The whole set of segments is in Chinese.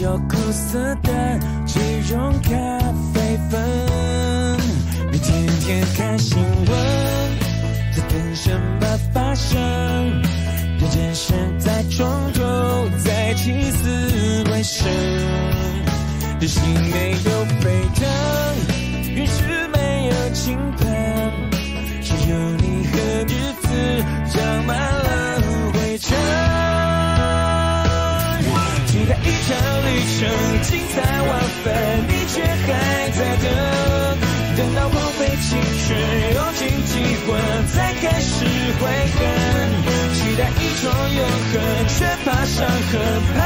有苦涩的即溶咖啡粉，你天天看新闻，在等什么发生？人生在冲突，在起死回生，人心没有沸腾，场旅程，精彩万分，你却还在等，等到荒废青春，用尽机会，才开始悔恨。期待一种永恒，却怕伤痕，怕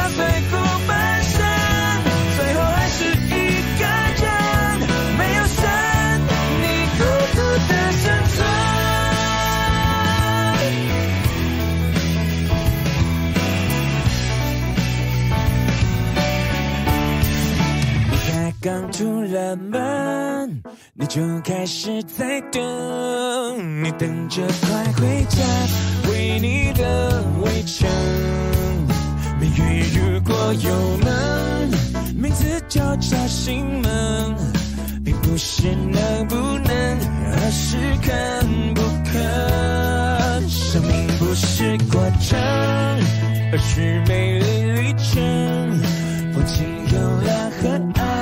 出了门，你就开始在等，你等着快回家。为你的围城，命运如果有门，名字就叫心门，并不是能不能，而是肯不肯。生命不是过程，而是美丽旅程。风景有蓝和暗，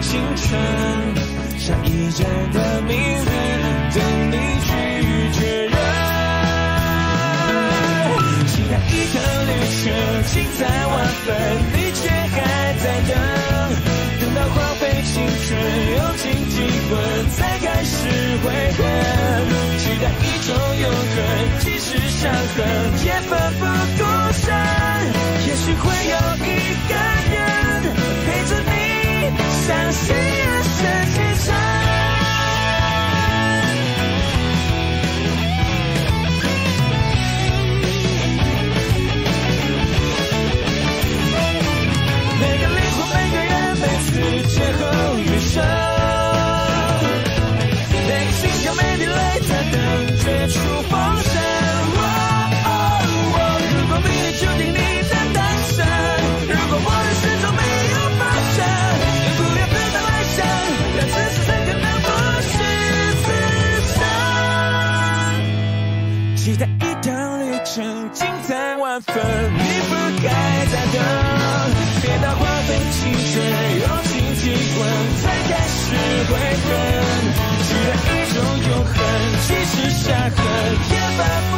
青春，下一站的名字等你去确认。期待一趟旅程，精彩万分，分，你不该再等，别到荒废青春，用尽机会，才开始悔恨。期待一种永恒，即使伤痕也奋不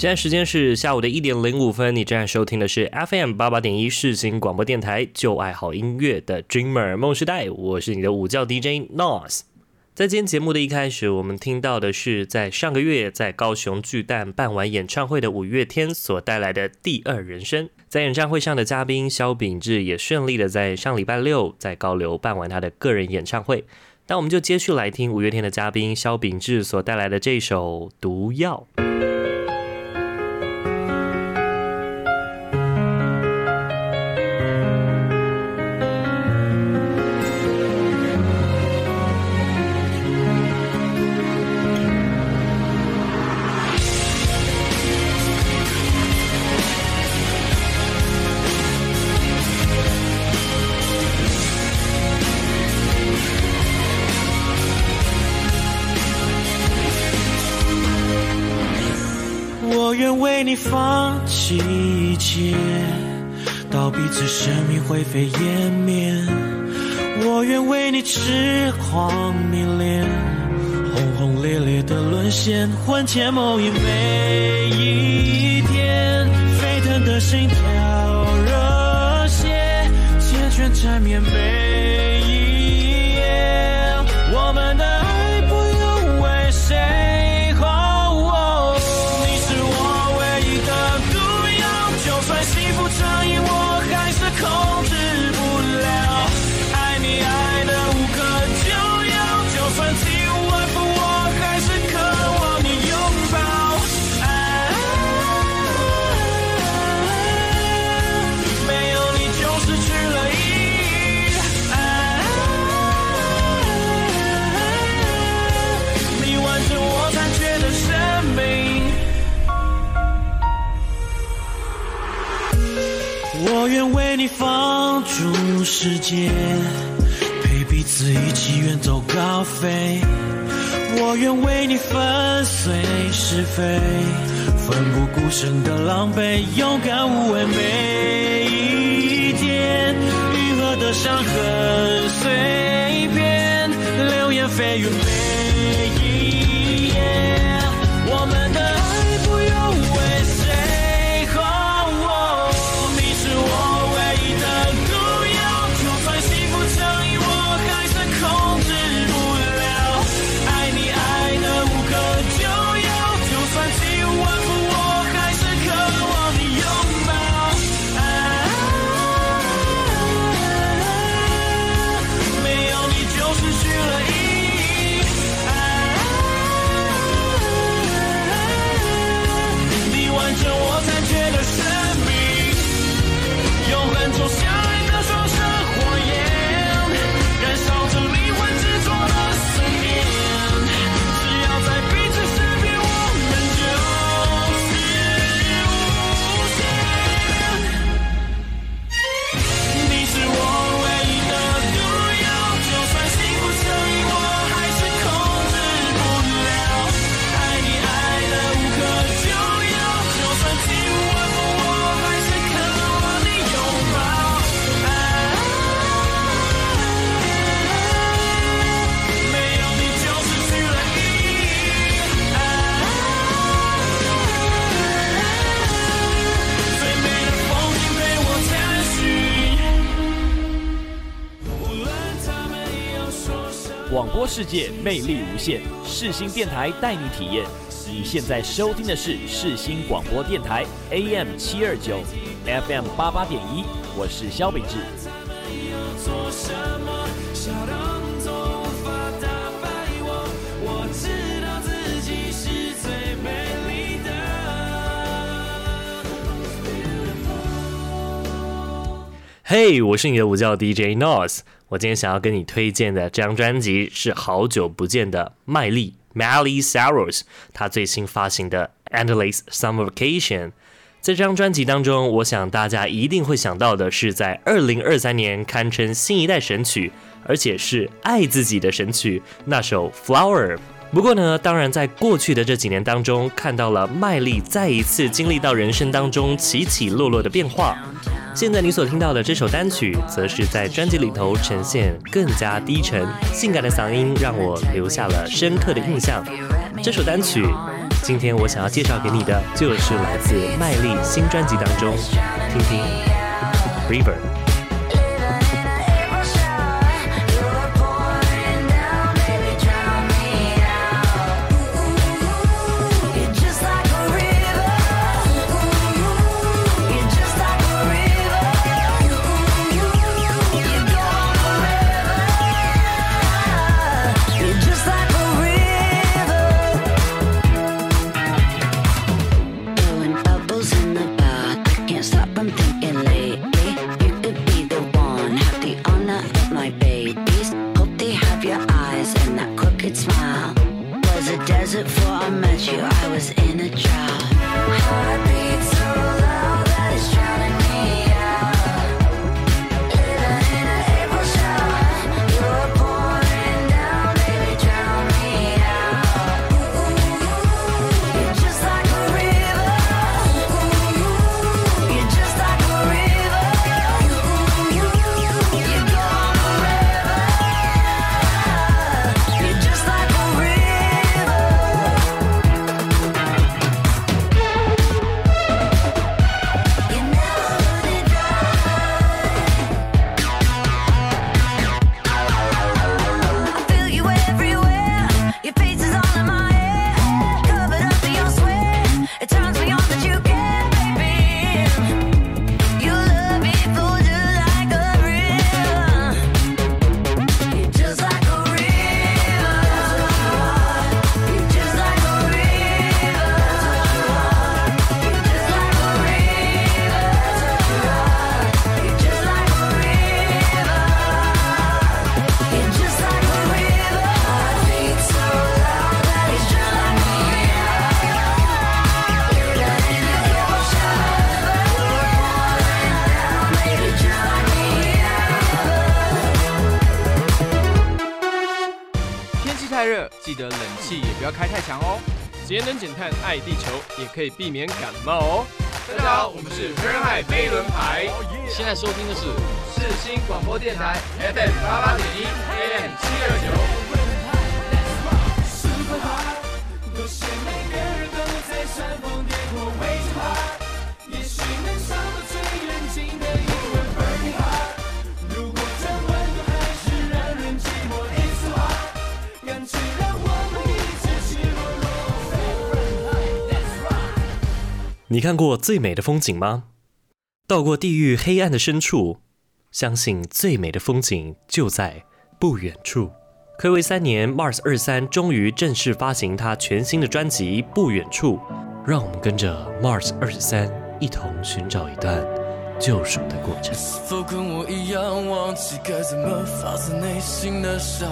现在时间是下午的一点零五分，你正在收听的是 FM 八八点一世新广播电台，就爱好音乐的 Dreamer 梦时代，我是你的午觉 DJ Nos。在今天节目的一开始，我们听到的是在上个月在高雄巨蛋办完演唱会的五月天所带来的《第二人生》。在演唱会上的嘉宾萧秉治也顺利的在上礼拜六在高流办完他的个人演唱会。那我们就接续来听五月天的嘉宾萧秉治所带来的这首《毒药》。为你放弃一切，到彼此生命灰飞烟灭。我愿为你痴狂迷恋，轰轰烈烈的沦陷。婚前某一每一天，沸腾的心跳热血，缱绻缠绵每界，陪彼此一起远走高飞。我愿为你粉碎是非，奋不顾身的狼狈，勇敢无畏每一天。愈合的伤痕碎片，流言蜚语世界魅力无限，世新电台带你体验。你现在收听的是世新广播电台，AM 七二九，FM 八八点一。我是萧秉治。嘿，我是你的午觉 DJ Nos。我今天想要跟你推荐的这张专辑是好久不见的麦莉 Miley Cyrus，她最新发行的《Endless Summer Vacation》。在这张专辑当中，我想大家一定会想到的是，在二零二三年堪称新一代神曲，而且是爱自己的神曲，那首《Flower》。不过呢，当然在过去的这几年当中，看到了麦莉再一次经历到人生当中起起落落的变化。现在你所听到的这首单曲，则是在专辑里头呈现更加低沉、性感的嗓音，让我留下了深刻的印象。这首单曲。今天我想要介绍给你的，就是来自麦莉新专辑当中，听听《River》。节能减碳，爱地球，也可以避免感冒哦。大家好，我们是飞轮海飞轮牌。现在收听的是世新广播电台 FM 八八点一 AM 七二九。你看过最美的风景吗？到过地狱黑暗的深处，相信最美的风景就在不远处。暌违三年，Mars 二三终于正式发行他全新的专辑《不远处》，让我们跟着 Mars 二三一同寻找一段救赎的过程。是否跟我一样忘记该怎么发自内心的笑？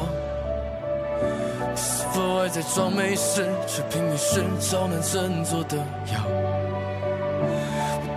是否还在装没事，却拼命寻找能振作的药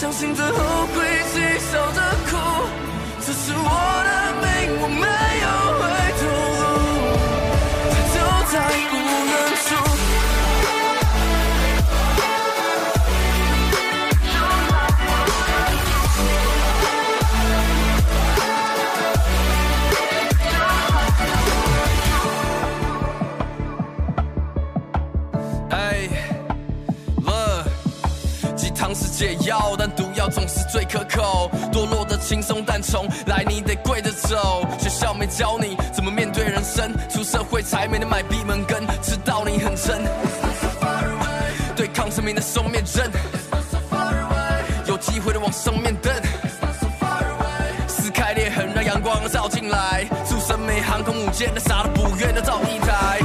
相信最后解药，但毒药总是最可口。堕落的轻松，但从来你得跪着走。学校没教你怎么面对人生，出社会才没能买闭门羹，知道你很真。对抗生命的双面刃，有机会的往上面登。撕开裂痕，让阳光照进来。祝神美航空母舰的啥都不愿的造一台。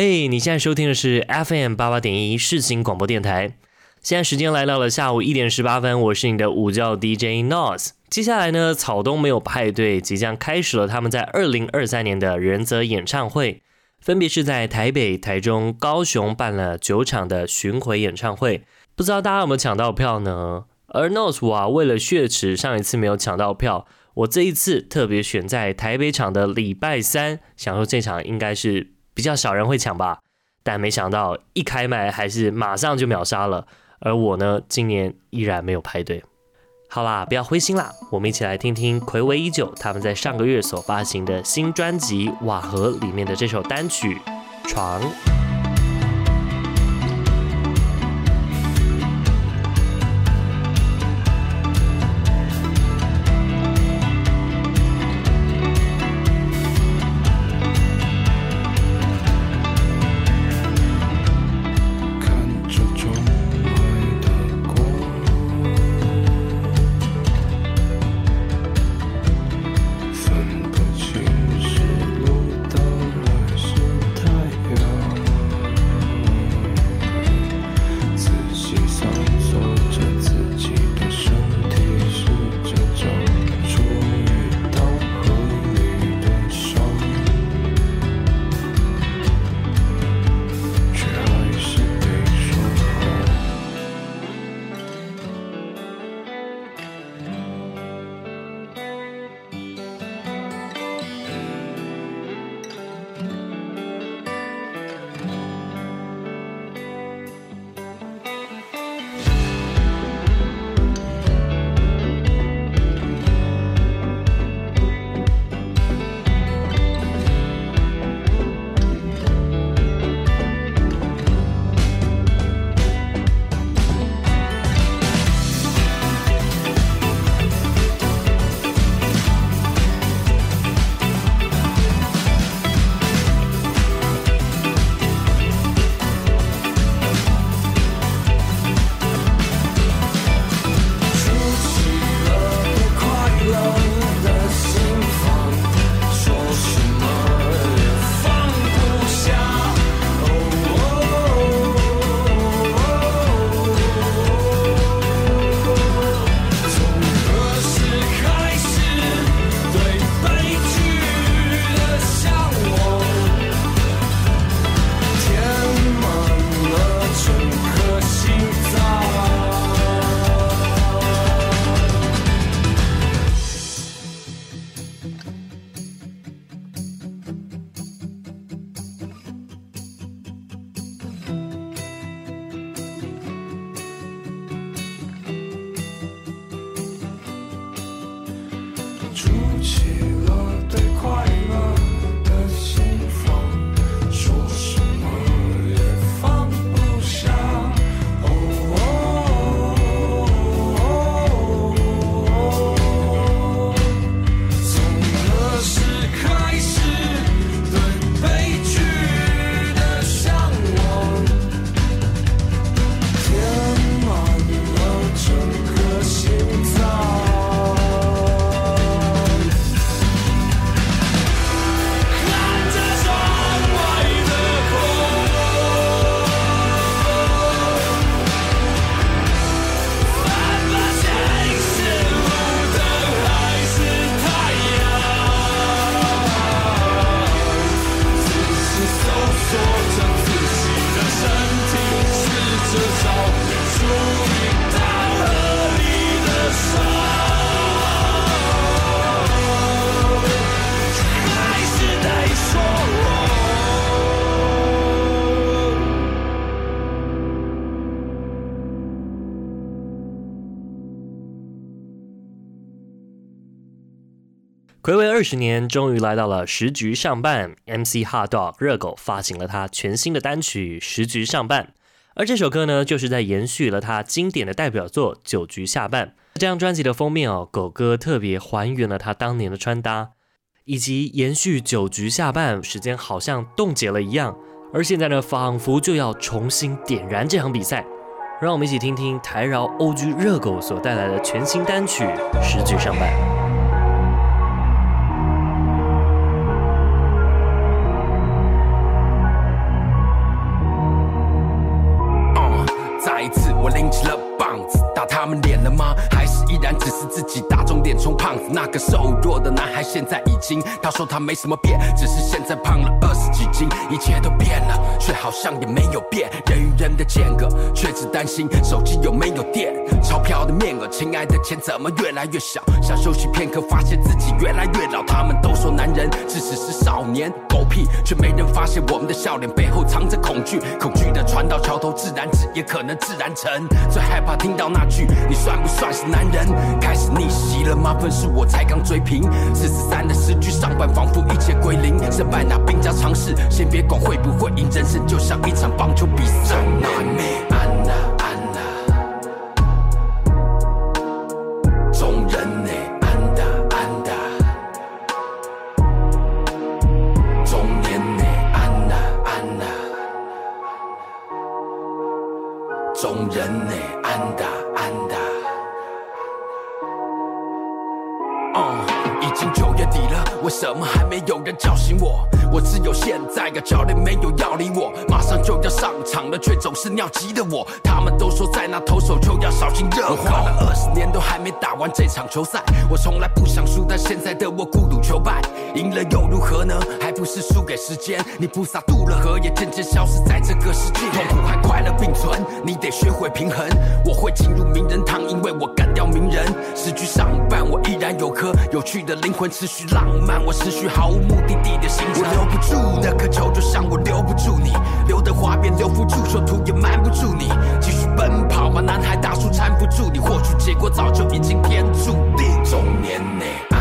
嘿你现在收听的是 FM 八八点一世新广播电台。现在时间来到了下午一点十八分，我是你的午觉 DJ Nos。接下来呢，草东没有派对即将开始了他们在二零二三年的人泽演唱会，分别是在台北、台中、高雄办了九场的巡回演唱会。不知道大家有没有抢到票呢？而 Nos 我啊，为了血池上一次没有抢到票，我这一次特别选在台北场的礼拜三，想说这场应该是。比较少人会抢吧，但没想到一开卖还是马上就秒杀了。而我呢，今年依然没有排队。好啦，不要灰心啦，我们一起来听听魁违已久他们在上个月所发行的新专辑《瓦合》里面的这首单曲《床》。二十年，终于来到了十局上半。MC HotDog 热狗发行了他全新的单曲《十局上半》，而这首歌呢，就是在延续了他经典的代表作《九局下半》。这张专辑的封面哦，狗哥特别还原了他当年的穿搭，以及延续九局下半，时间好像冻结了一样。而现在呢，仿佛就要重新点燃这场比赛。让我们一起听听台饶 OG 热狗所带来的全新单曲《十局上半》。我拎起了棒子，打他们脸了吗？还是？依然只是自己打肿脸充胖子？那个瘦弱的男孩现在已经，他说他没什么变，只是现在胖了二十几斤。一切都变了，却好像也没有变。人与人的间隔，却只担心手机有没有电。钞票的面额，亲爱的钱怎么越来越小？想休息片刻，发现自己越来越老。他们都说男人只是是少年，狗屁，却没人发现我们的笑脸背后藏着恐惧。恐惧的船到桥头自然直，也可能自然沉。最害怕听到那句。你算不算是男人？开始逆袭了吗？分数我才刚追平，四十三的十局上半，仿佛一切归零。胜败那兵家常事，先别管会不会赢，人生就像一场棒球比赛。众人呢？安达安达。安达怎么还没有人叫醒我？我只有现在，个教练没有要理我，马上就要上场了，却总是尿急的我。他们都说在那投手就要小心热火。我花了二十年都还没打完这场球赛，我从来不想输，但现在的我孤独求败，赢了又如何呢？还不是输给时间。你不洒渡了河，也渐渐消失在这个世界。痛苦还快乐并存，你得学会平衡。我会进入名人堂，因为我干掉名人。十局上半，我依然有颗有趣的灵魂，持续浪漫。我思绪毫无目的地的行程，我留不住那颗球，就像我留不住你。刘德华变刘福助，说图也瞒不住你。继续奔跑吗？男孩大叔搀不住你，或许结果早就已经天注定。中年内。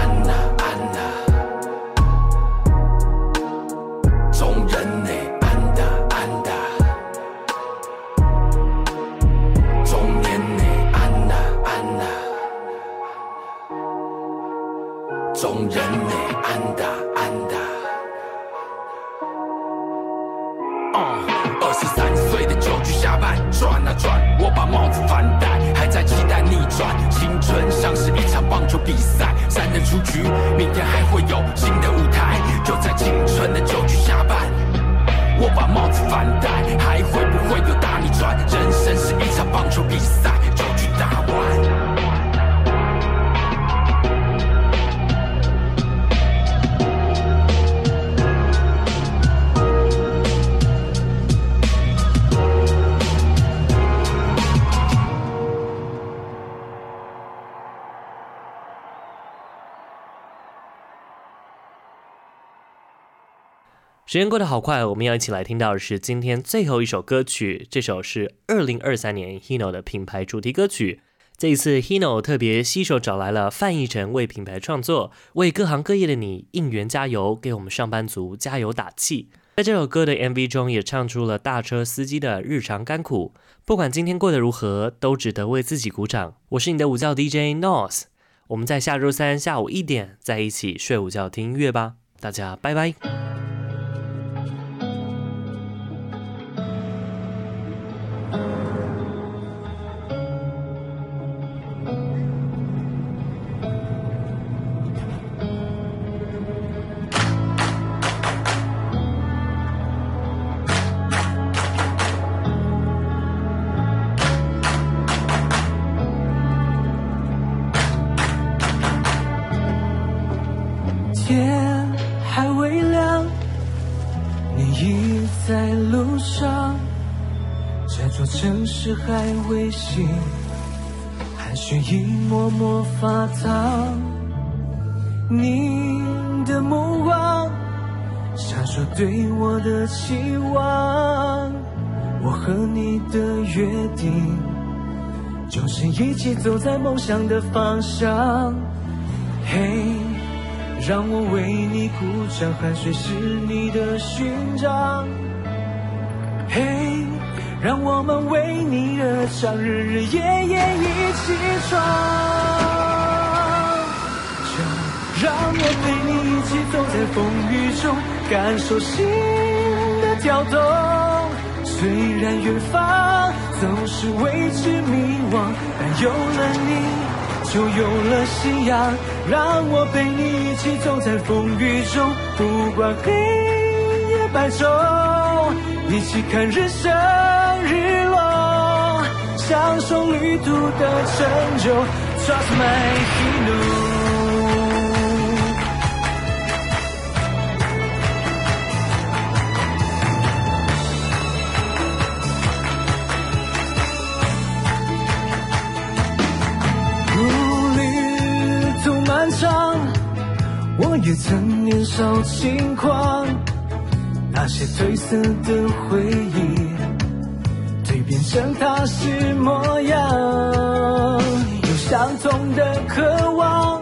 时间过得好快，我们要一起来听到的是今天最后一首歌曲。这首是二零二三年 Hino 的品牌主题歌曲，这一次，Hino 特别携手找来了范逸臣为品牌创作，为各行各业的你应援加油，给我们上班族加油打气。在这首歌的 MV 中，也唱出了大车司机的日常甘苦。不管今天过得如何，都值得为自己鼓掌。我是你的午觉 DJ Nos，我们在下周三下午一点再一起睡午觉听音乐吧。大家拜拜。天还未亮，你已在路上。这座城市还未醒，寒雪已默默发烫。你的目光闪烁对我的期望，我和你的约定就是一起走在梦想的方向。嘿，让我为你鼓掌，汗水是你的勋章。嘿。让我们为你热唱，日日夜夜一起闯。就让我陪你一起走在风雨中，感受心的跳动。虽然远方总是未知迷惘，但有了你，就有了信仰。让我陪你一起走在风雨中，不管黑夜白昼，一起看日升。日落，享受旅途的成就。Trust my hero。也曾年少轻狂，那些褪色的回忆。蜕变成他是模样，有相同的渴望，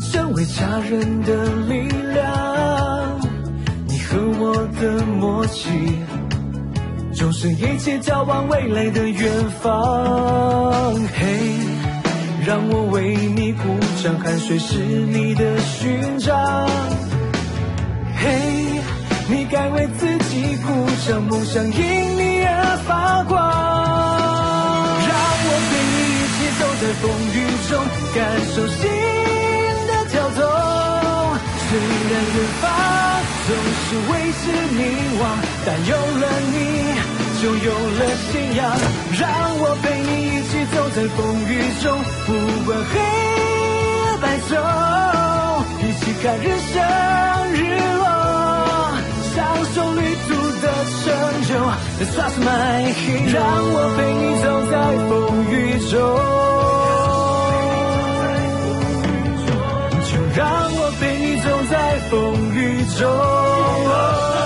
成为家人的力量。你和我的默契，就是一起交往未来的远方。嘿、让我为你鼓掌，汗水是你的勋章。嘿、你该为自己鼓掌，梦想因你而发光，让我陪你一起走在风雨中，感受心的跳动。虽然远方总是未知迷惘，但有了你，就有了信仰。让我陪你一起走在风雨中，不管黑走，一起看日升日落。享受旅途的成就，That's my hero。让我陪你走在风雨中，就让我陪你走在风雨中，让我陪你走在风雨中。